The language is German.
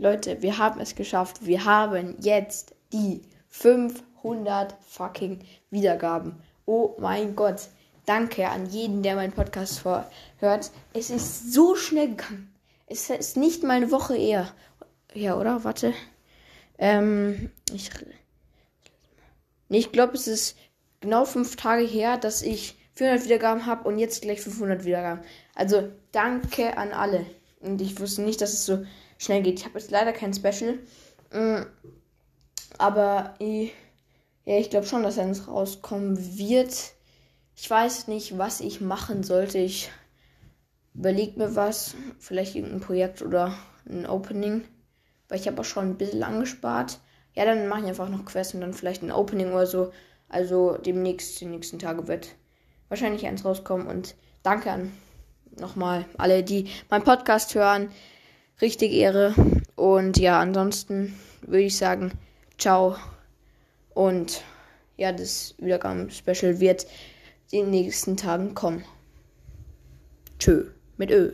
Leute, wir haben es geschafft. Wir haben jetzt die 500 fucking Wiedergaben. Oh mein Gott. Danke an jeden, der meinen Podcast hört. Es ist so schnell gegangen. Es ist nicht mal eine Woche eher. Ja, oder? Warte. Ähm, ich. Ich glaube, es ist genau fünf Tage her, dass ich 400 Wiedergaben habe und jetzt gleich 500 Wiedergaben. Also danke an alle. Und ich wusste nicht, dass es so schnell geht. Ich habe jetzt leider kein Special. Mm, aber ich, ja, ich glaube schon, dass eins rauskommen wird. Ich weiß nicht, was ich machen sollte. Ich überlege mir was. Vielleicht irgendein Projekt oder ein Opening. Weil ich habe auch schon ein bisschen angespart. Ja, dann mache ich einfach noch Quests und dann vielleicht ein Opening oder so. Also demnächst, die nächsten Tage wird wahrscheinlich eins rauskommen. Und danke an nochmal alle, die meinen Podcast hören. Richtig Ehre. Und ja, ansonsten würde ich sagen, ciao. Und ja, das Wiedergaben-Special wird in den nächsten Tagen kommen. Tschö, mit Ö.